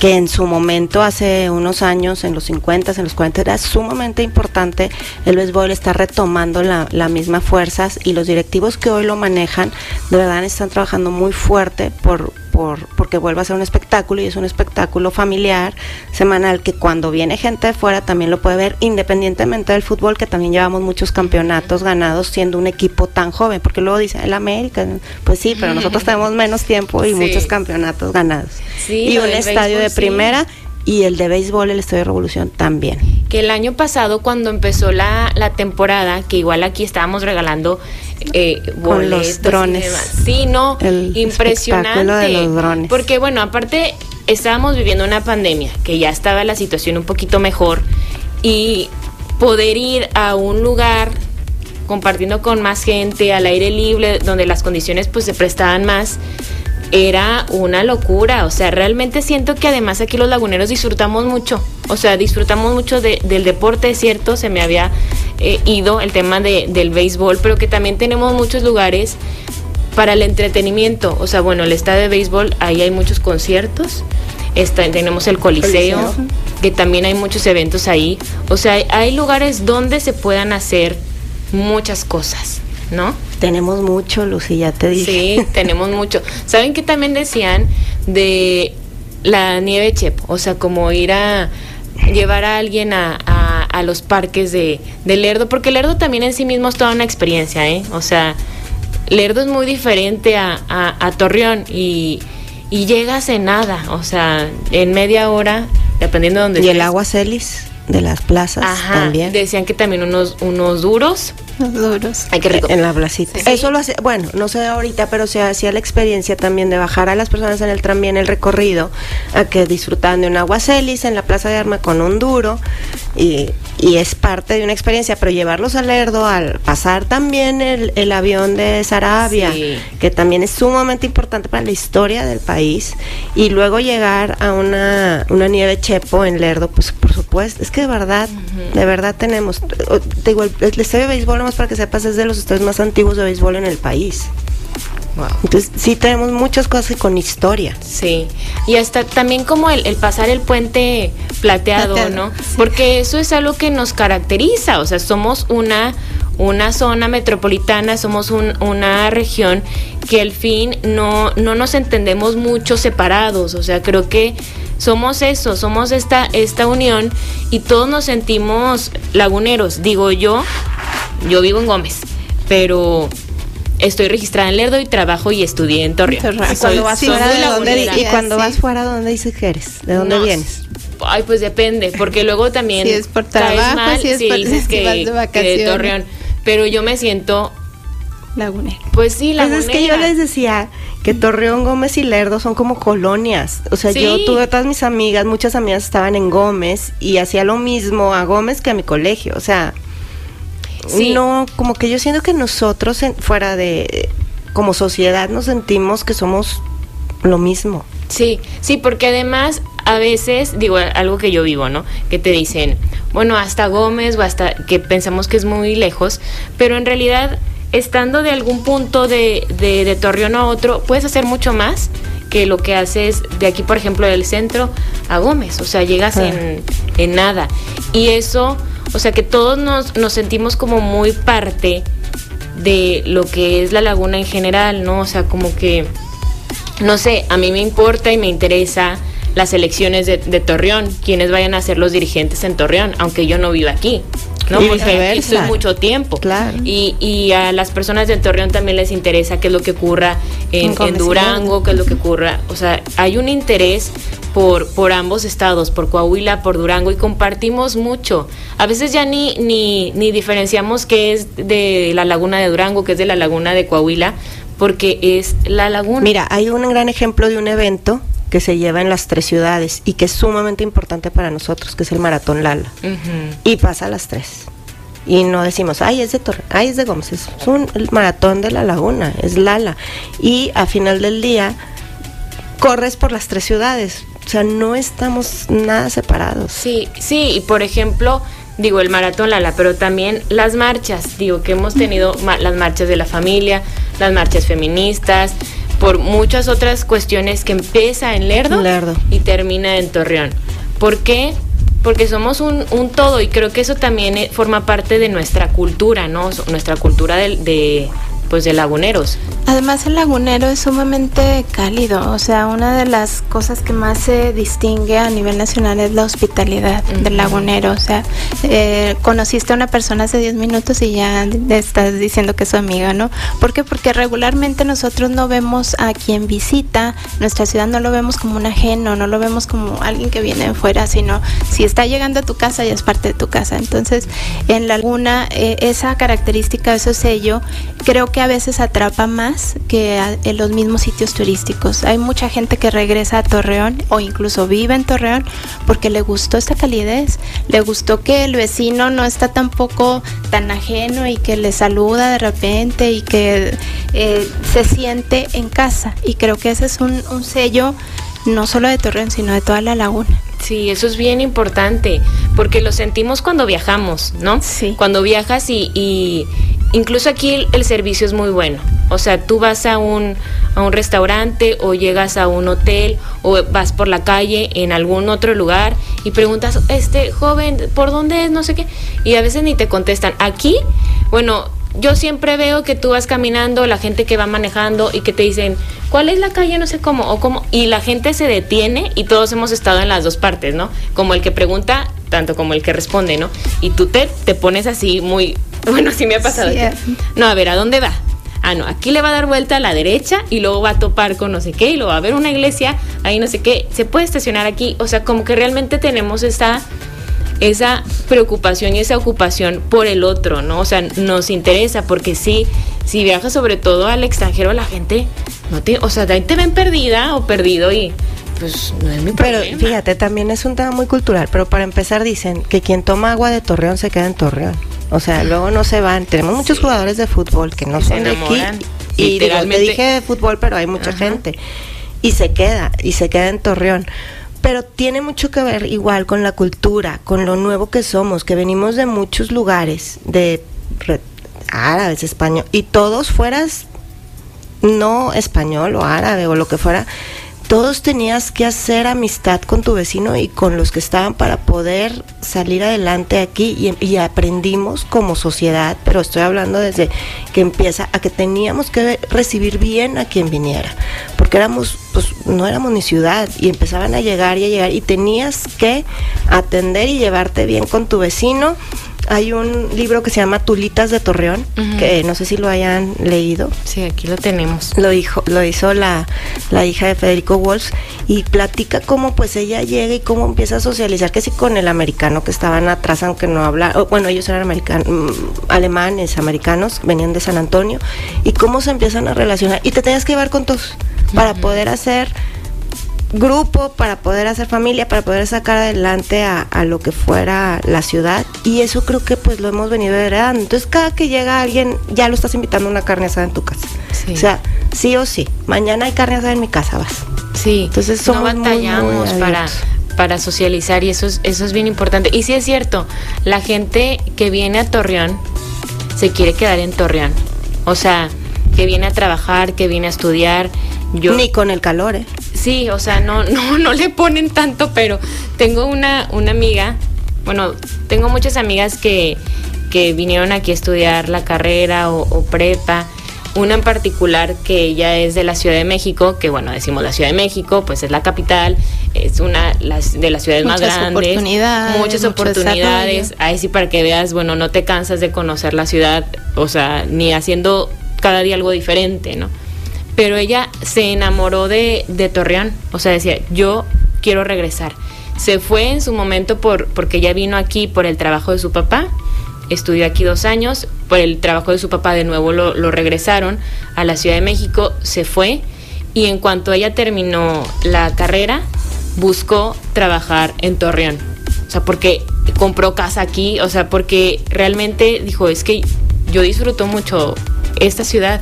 que en su momento, hace unos años, en los 50, en los 40, era sumamente importante, el béisbol está retomando la, la misma fuerzas y los directivos que hoy lo manejan, de verdad están trabajando muy fuerte por por, porque vuelva a ser un espectáculo y es un espectáculo familiar, semanal, que cuando viene gente de fuera también lo puede ver, independientemente del fútbol, que también llevamos muchos campeonatos ganados siendo un equipo tan joven, porque luego dicen, el América, pues sí, pero nosotros [LAUGHS] tenemos menos tiempo y muchos campeonatos ganados. y un estadio de primera y el de béisbol, el Estadio de Revolución también. Que el año pasado cuando empezó la, la temporada, que igual aquí estábamos regalando eh, Con los drones. Sí, no, impresionante. De los drones. Porque bueno, aparte estábamos viviendo una pandemia, que ya estaba la situación un poquito mejor y poder ir a un lugar compartiendo con más gente al aire libre donde las condiciones pues se prestaban más era una locura. O sea, realmente siento que además aquí los laguneros disfrutamos mucho. O sea, disfrutamos mucho del deporte, es cierto, se me había eh, ido el tema de, del béisbol, pero que también tenemos muchos lugares para el entretenimiento. O sea, bueno, el estadio de béisbol, ahí hay muchos conciertos. Está, tenemos el coliseo, que también hay muchos eventos ahí. O sea, hay lugares donde se puedan hacer muchas cosas, ¿no? Tenemos mucho, Lucy, ya te dije. Sí, tenemos mucho. ¿Saben qué también decían de la nieve chep? O sea, como ir a llevar a alguien a, a, los parques de, de, Lerdo, porque Lerdo también en sí mismo es toda una experiencia, ¿eh? O sea, Lerdo es muy diferente a, a Torreón y, y llegas en nada, o sea, en media hora, dependiendo de dónde Y el agua Celis de las plazas también. Decían que también unos, unos duros duros. Hay que en la placita. Eso lo hace, bueno, no sé ahorita, pero se hacía la experiencia también de bajar a las personas en el tranvía el recorrido a que disfrutan de un agua celis en la Plaza de Arma con un duro y, y, es parte de una experiencia, pero llevarlos al Lerdo, al pasar también el, el avión de Sarabia, que también es sumamente importante para la historia del país, y luego llegar a una, una nieve chepo en Lerdo, pues por supuesto, es que de verdad, de verdad tenemos, te digo, el, el estadio de béisbol para que sepas, es de los estadios más antiguos de béisbol en el país. Entonces sí tenemos muchas cosas con historia. Sí, y hasta también como el, pasar el puente plateado, ¿no? Porque eso es algo que nos caracteriza, o sea, somos una, una zona metropolitana, somos una región que al fin no, no nos entendemos mucho separados, o sea, creo que somos eso, somos esta, esta unión y todos nos sentimos laguneros, digo yo, yo vivo en Gómez, pero estoy registrada en Lerdo y trabajo y estudié en Torreón. ¿Y cuando vas fuera de dónde, y cuando vas fuera dónde dices que eres? ¿De dónde vienes? Ay, pues depende, porque luego también [LAUGHS] si es por trabajo, mal, si es por, dices [LAUGHS] que, de vacaciones. de Torreón, pero yo me siento lagunera. Pues sí, lagunera. Pues es que yo les decía que Torreón, Gómez y Lerdo son como colonias. O sea, yo tuve todas mis amigas, muchas amigas estaban en Gómez y hacía lo mismo a Gómez que a mi colegio. O sea, no, como que yo siento que nosotros fuera de, como sociedad nos sentimos que somos lo mismo. Sí, sí, porque además a veces, digo, algo que yo vivo, ¿no? Que te dicen, bueno, hasta Gómez o hasta que pensamos que es muy lejos, pero en realidad, estando de algún punto de, de, Torreón a otro, puedes hacer mucho más que lo que haces de aquí, por ejemplo, del centro a Gómez, o sea, llegas en, en nada. Y eso o sea que todos nos, nos sentimos como muy parte de lo que es la laguna en general, ¿no? O sea, como que, no sé, a mí me importa y me interesa las elecciones de, de Torreón, quienes vayan a ser los dirigentes en Torreón, aunque yo no viva aquí. ¿no? Y Porque es mucho tiempo. Claro. Y, y, a las personas de Torreón también les interesa qué es lo que ocurra en, en Durango, qué es lo que ocurra. O sea, hay un interés por, por ambos estados, por Coahuila, por Durango, y compartimos mucho. A veces ya ni, ni, ni diferenciamos qué es de la laguna de Durango, qué es de la laguna de Coahuila, porque es la laguna. Mira, hay un gran ejemplo de un evento que se lleva en las tres ciudades y que es sumamente importante para nosotros, que es el Maratón Lala. Y pasa a las tres. Y no decimos, ay, es de Torre, ay, es de Gómez, es un el maratón de la laguna, es Lala. Y a final del día corres por las tres ciudades. O sea, no estamos nada separados. Sí, sí, y por ejemplo, digo, el maratón Lala, pero también las marchas, digo, que hemos tenido las marchas de la familia, las marchas feministas, por muchas otras cuestiones que empieza en Lerdo, y termina en Torreón. ¿Por qué? Porque somos un, un, todo y creo que eso también eh, forma parte de nuestra cultura, ¿no? Nuestra cultura de pues de laguneros. Además el lagunero es sumamente cálido, o sea, una de las cosas que más se distingue a nivel nacional es la hospitalidad del lagunero, o sea, eh, conociste a una persona hace 10 minutos y ya estás diciendo que es su amiga, ¿no? ¿Por qué? Porque regularmente nosotros no vemos a quien visita nuestra ciudad, no lo vemos como un ajeno, no lo vemos como alguien que viene de fuera, sino si está llegando a tu casa ya es parte de tu casa. Entonces, en la laguna, eh, esa característica, ese sello, creo que a veces atrapa más que en los mismos sitios turísticos. Hay mucha gente que regresa a Torreón o incluso vive en Torreón porque le gustó esta calidez, le gustó que el vecino no está tampoco tan ajeno y que le saluda de repente y que eh, se siente en casa. Y creo que ese es un, un sello no solo de Torreón, sino de toda la laguna. Sí, eso es bien importante, porque lo sentimos cuando viajamos, ¿no? Sí. Cuando viajas y, y incluso aquí el, el, servicio es muy bueno. O sea, tú vas a un, a un restaurante o llegas a un hotel o vas por la calle en algún otro lugar y preguntas, este joven, ¿por dónde es? No sé qué. Y a veces ni te contestan. Aquí, bueno, yo siempre veo que tú vas caminando, la gente que va manejando y que te dicen, ¿cuál es la calle? No sé cómo, o cómo. Y la gente se detiene y todos hemos estado en las dos partes, ¿no? Como el que pregunta, tanto como el que responde, ¿no? Y tú te, te pones así muy, [LAUGHS] bueno, sí me ha pasado. Sí, que, no, a ver, ¿a dónde va? Ah, no, aquí le va a dar vuelta a la derecha y luego va a topar con no sé qué y luego va a ver una iglesia, ahí no sé qué, se puede estacionar aquí. O sea, como que realmente tenemos esta esa preocupación y esa ocupación por el otro, ¿no? O sea, nos interesa porque sí, si viajas sobre todo al extranjero, la gente no te, o sea, de ahí te ven perdida o perdido y pues no es mi Pero problema. fíjate, también es un tema muy cultural, pero para empezar dicen que quien toma agua de Torreón se queda en Torreón. O sea, luego no se van. Tenemos muchos Sí. jugadores de fútbol que no se son de aquí. Y digo, te dije de fútbol, pero hay mucha Ajá. gente. Y se queda, y se queda en Torreón. Pero tiene mucho que ver igual con la cultura, con lo nuevo que somos, que venimos de muchos lugares, de árabes, español, y todos fueras no español o árabe o lo que fuera, todos tenías que hacer amistad con tu vecino y con los que estaban para poder salir adelante aquí y, aprendimos como sociedad, pero estoy hablando desde que empieza a que teníamos que recibir bien a quien viniera, porque éramos, pues no éramos ni ciudad y empezaban a llegar y a llegar y tenías que atender y llevarte bien con tu vecino. Hay un libro que se llama Tulitas de Torreón, que no sé si lo hayan leído. Sí, aquí lo tenemos. Lo, dijo, lo hizo la, la hija de Federico Walsh y platica cómo pues ella llega y cómo empieza a socializar, que sí con el americano que estaban atrás, aunque no habla, bueno, ellos eran americanos, alemanes, americanos, venían de San Antonio, y cómo se empiezan a relacionar. Y te tenías que llevar con todos para poder hacer grupo, para poder hacer familia, para poder sacar adelante a, a lo que fuera la ciudad. Y eso creo que pues lo hemos venido heredando. Entonces cada que llega alguien, ya lo estás invitando a una carne asada en tu casa. Sí. O sea, sí o sí, mañana hay carne asada en mi casa, vas. Sí, Entonces no somos muy, muy batallamos para, para socializar y eso es, eso es bien importante. Y sí es cierto, la gente que viene a Torreón se quiere quedar en Torreón. O sea, que viene a trabajar, que viene a estudiar. Yo, Ni con el calor, ¿eh? Sí, o sea, no, [LAUGHS] no, no le ponen tanto, pero tengo una, una amiga, bueno, tengo muchas amigas que, que vinieron aquí a estudiar la carrera o, o prepa. Una en particular que ella es de la Ciudad de México, que bueno, decimos la Ciudad de México, pues es la capital, es una de las ciudades más grandes. oportunidades, Muchas oportunidades. Ahí sí para que veas, bueno, no te cansas de conocer la ciudad, o sea, ni haciendo cada día algo diferente, ¿no? Pero ella se enamoró de, de Torreón, o sea, decía, yo quiero regresar. Se fue en su momento por, porque ella vino aquí por el trabajo de su papá, estudió aquí dos años, por el trabajo de su papá de nuevo lo, lo regresaron a la Ciudad de México, se fue y en cuanto ella terminó la carrera, buscó trabajar en Torreón. O sea, porque compró casa aquí, o sea, porque realmente dijo, es que yo disfruto mucho esta ciudad.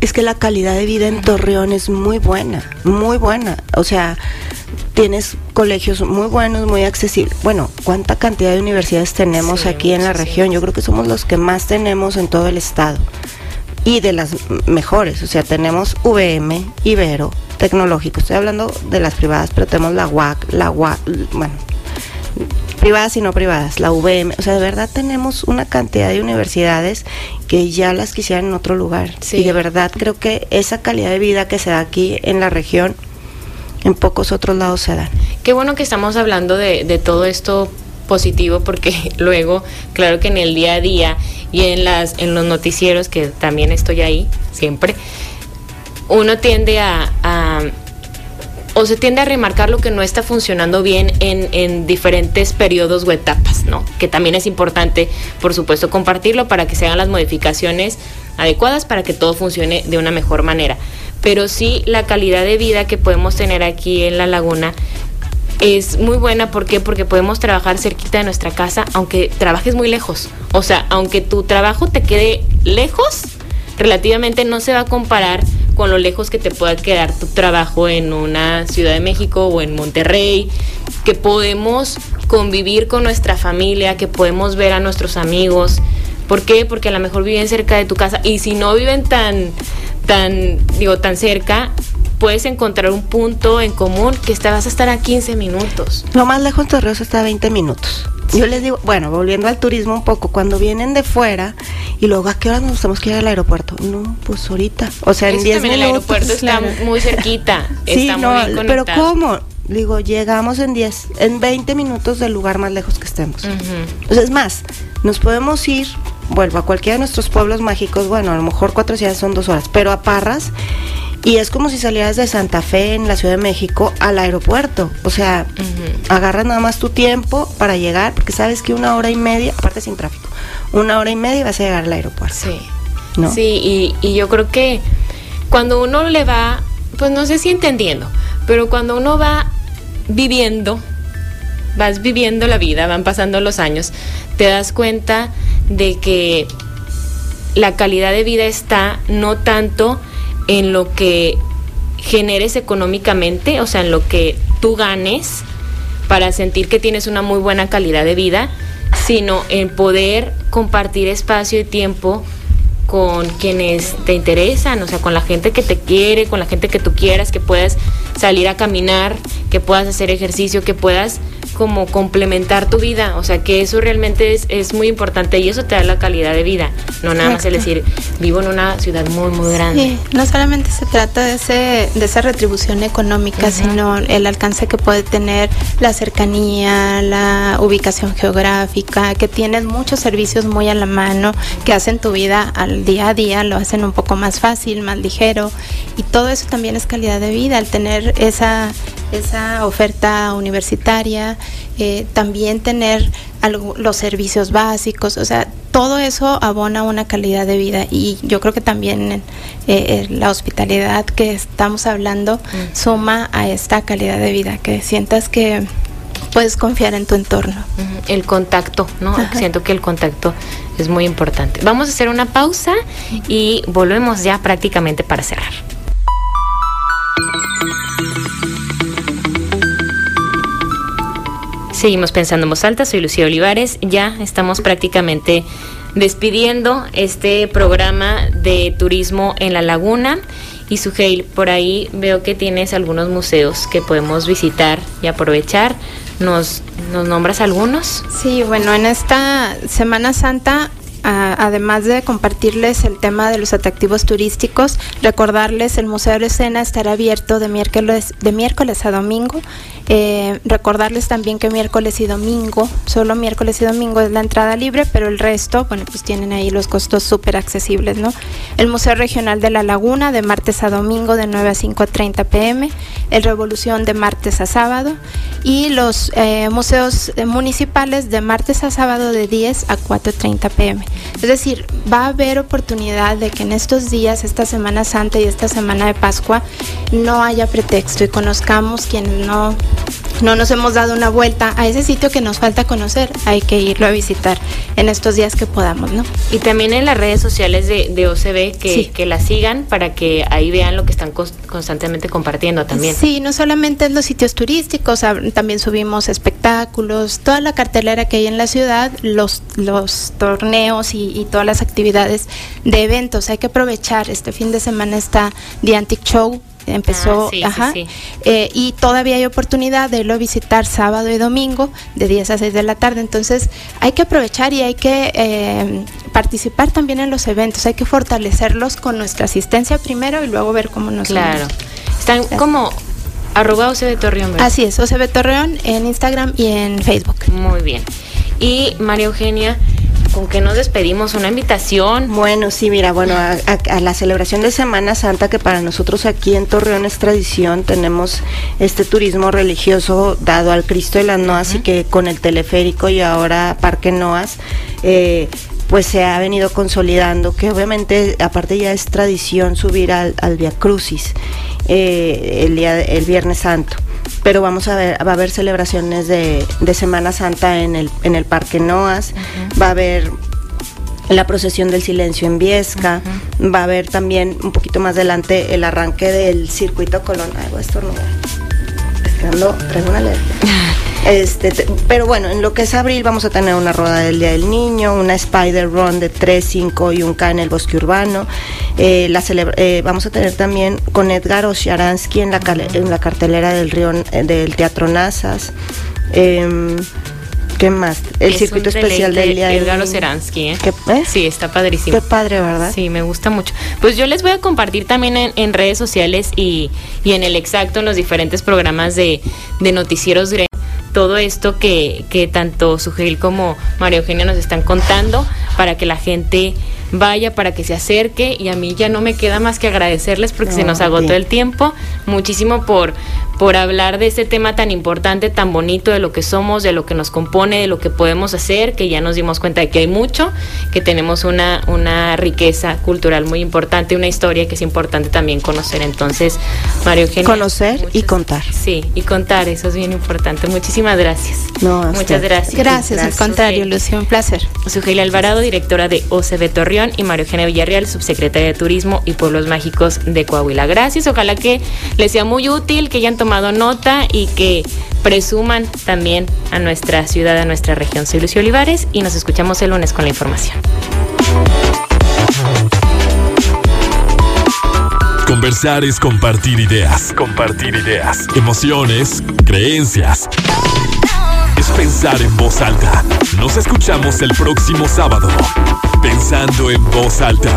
Es que la calidad de vida en Torreón es muy buena, muy buena. O sea, tienes colegios muy buenos, muy accesibles. Bueno, ¿cuánta cantidad de universidades tenemos Sí, aquí en la región? Yo creo que somos los que más tenemos en todo el estado. Y de las mejores, o sea, tenemos VM, Ibero, Tecnológico. Estoy hablando de las privadas, pero tenemos la UAC, la UAC, bueno, privadas y no privadas, la VM. O sea, de verdad tenemos una cantidad de universidades que ya las quisieran en otro lugar. Sí. Y de verdad creo que esa calidad de vida que se da aquí en la región, en pocos otros lados se dan. Qué bueno que estamos hablando de, de todo esto positivo porque [LAUGHS] luego, claro que en el día a día y en las en los noticieros que también estoy ahí siempre, uno tiende a, a- o se tiende a remarcar lo que no está funcionando bien en, en diferentes periodos o etapas, ¿no? Que también es importante, por supuesto, compartirlo para que se hagan las modificaciones adecuadas para que todo funcione de una mejor manera. Pero sí, la calidad de vida que podemos tener aquí en la laguna es muy buena. ¿Por qué? Porque podemos trabajar cerquita de nuestra casa, aunque trabajes muy lejos. O sea, aunque tu trabajo te quede lejos, relativamente no se va a comparar con lo lejos que te pueda quedar tu trabajo en una Ciudad de México o en Monterrey, que podemos convivir con nuestra familia, que podemos ver a nuestros amigos. ¿Por qué? Porque a lo mejor viven cerca de tu casa y si no viven tan, tan, digo, tan cerca, puedes encontrar un punto en común que te vas a estar a 15 minutos. Lo más lejos de Torreos está a 20 minutos. Yo les digo, bueno, volviendo al turismo un poco, cuando vienen de fuera y luego, ¿a qué hora nos tenemos que ir al aeropuerto? No, pues ahorita. O sea, en 10 minutos. el aeropuerto está muy cerquita. [LAUGHS] sí, está no, muy pero ¿cómo? Digo, llegamos en 10, en 20 minutos del lugar más lejos que estemos. O sea, es más, nos podemos ir, vuelvo a cualquiera de nuestros pueblos mágicos, bueno, a lo mejor cuatro ciudades son dos horas, pero a Parras y es como si salieras de Santa Fe en la Ciudad de México al aeropuerto. O sea, agarras nada más tu tiempo para llegar, porque sabes que una hora y media, aparte sin tráfico, una hora y media vas a llegar al aeropuerto. Sí. ¿no? Sí, y, y yo creo que cuando uno le va, pues no sé si entendiendo, pero cuando uno va viviendo, vas viviendo la vida, van pasando los años, te das cuenta de que la calidad de vida está no tanto en lo que generes económicamente, o sea, en lo que tú ganes para sentir que tienes una muy buena calidad de vida, sino en poder compartir espacio y tiempo con quienes te interesan, o sea, con la gente que te quiere, con la gente que tú quieras, que puedas salir a caminar, que puedas hacer ejercicio, que puedas como complementar tu vida, o sea que eso realmente es, es muy importante y eso te da la calidad de vida, no nada más el decir vivo en una ciudad muy muy grande. Sí, no solamente se trata de, ese, de esa retribución económica, sino el alcance que puede tener la cercanía, la ubicación geográfica, que tienes muchos servicios muy a la mano, que hacen tu vida al día a día, lo hacen un poco más fácil, más ligero y todo eso también es calidad de vida, al tener esa, esa oferta universitaria, eh, también tener los servicios básicos, o sea, todo eso abona una calidad de vida y yo creo que también eh, eh, la hospitalidad que estamos hablando suma a esta calidad de vida, que sientas que puedes confiar en tu entorno. El contacto, ¿no? Siento que el contacto es muy importante. Vamos a hacer una pausa y volvemos ya prácticamente para cerrar. Seguimos pensando en voz alta, soy Lucía Olivares, ya estamos prácticamente despidiendo este programa de turismo en la laguna. Y Suheil, por ahí veo que tienes algunos museos que podemos visitar y aprovechar. ¿Nos, ¿Nos nombras algunos? Sí, bueno, en esta Semana Santa además de compartirles el tema de los atractivos turísticos, recordarles el Museo de Escena estará abierto de miércoles, de miércoles a domingo. Eh, recordarles también que miércoles y domingo, solo miércoles y domingo es la entrada libre, pero el resto, bueno, pues tienen ahí los costos súper accesibles, ¿no? El Museo Regional de la Laguna de martes a domingo de 9 a 5.30 pm, el Revolución de martes a sábado y los eh, museos municipales de martes a sábado de 10 a 4.30 pm. Es decir, va a haber oportunidad de que en estos días, esta Semana Santa y esta Semana de Pascua, no haya pretexto y conozcamos quienes no, no nos hemos dado una vuelta a ese sitio que nos falta conocer. Hay que irlo a visitar en estos días que podamos, ¿no? Y también en las redes sociales de, de OCB que, que la sigan para que ahí vean lo que están constantemente compartiendo también. Sí, no solamente en los sitios turísticos, también subimos espectáculos, toda la cartelera que hay en la ciudad, los, los torneos y, todas las actividades de eventos. Hay que aprovechar. Este fin de semana está The Antique Show empezó, ah, ajá, eh, y todavía hay oportunidad de irlo a visitar sábado y domingo de 10 a 6 de la tarde, entonces hay que aprovechar y hay que eh, participar también en los eventos, hay que fortalecerlos con nuestra asistencia primero y luego ver cómo nos Claro, están como arroba OCB Torreón. Así es, OCB Torreón en Instagram y en Facebook. Muy bien. Y María Eugenia, ¿Con qué nos despedimos? ¿Una invitación? Bueno, sí, mira, bueno, a, la celebración de Semana Santa, que para nosotros aquí en Torreón es tradición, tenemos este turismo religioso dado al Cristo de las Noas y que con el teleférico y ahora Parque Noas, eh, pues se ha venido consolidando, que obviamente aparte ya es tradición subir al, al Via Crucis eh, el, día, el Viernes Santo pero vamos a ver, va a haber celebraciones de, Semana Santa en el, en el Parque Noas, va a haber la procesión del silencio en Viesca, va a haber también un poquito más adelante el arranque del circuito Colón. Ay, voy a estornudar. Esperando, traigo una alergia. [LAUGHS] Este, te- pero bueno, en lo que es abril vamos a tener una rueda del Día del Niño, una Spider Run de 3, 5 y un K en el bosque urbano. Eh, la eh, vamos a tener también con Edgar Osharansky en la, en la cartelera del, río, eh, del Teatro Nazas. Em, ¿Qué más? El Es circuito especial del Día del Edgar. Oceransky, ¿eh? ¿Qué- eh? Sí, está padrísimo. Qué padre, ¿verdad? Sí, me gusta mucho. Pues yo les voy a compartir también en, en redes sociales y, y en el exacto, en los diferentes programas de, de noticieros todo esto que, que tanto Sugel como María Eugenia nos están contando para que la gente vaya, para que se acerque y a mí ya no me queda más que agradecerles porque se No, nos agotó el tiempo. Muchísimo por, por hablar de este tema tan importante, tan bonito, de lo que somos, de lo que nos compone, de lo que podemos hacer, que ya nos dimos cuenta de que hay mucho, que tenemos una, una riqueza cultural muy importante, una historia que es importante también conocer. Entonces, María Eugenia. Conocer y contar. Sí, y contar, eso es bien importante. Muchísimas gracias. No, Muchas usted. gracias. Gracias, al contrario. Lucio, un placer. Sugeila Alvarado, directora de OCB Torreón, y María Eugenia Villarreal, subsecretaria de Turismo y Pueblos Mágicos de Coahuila. Gracias, ojalá que les sea muy útil, que hayan tomado nota y que presuman también a nuestra ciudad, a nuestra región. Soy Lucio Olivares y nos escuchamos el lunes con la información. Conversar es compartir ideas. Compartir ideas. Emociones, creencias. Es pensar en voz alta. Nos escuchamos el próximo sábado. Pensando en voz alta.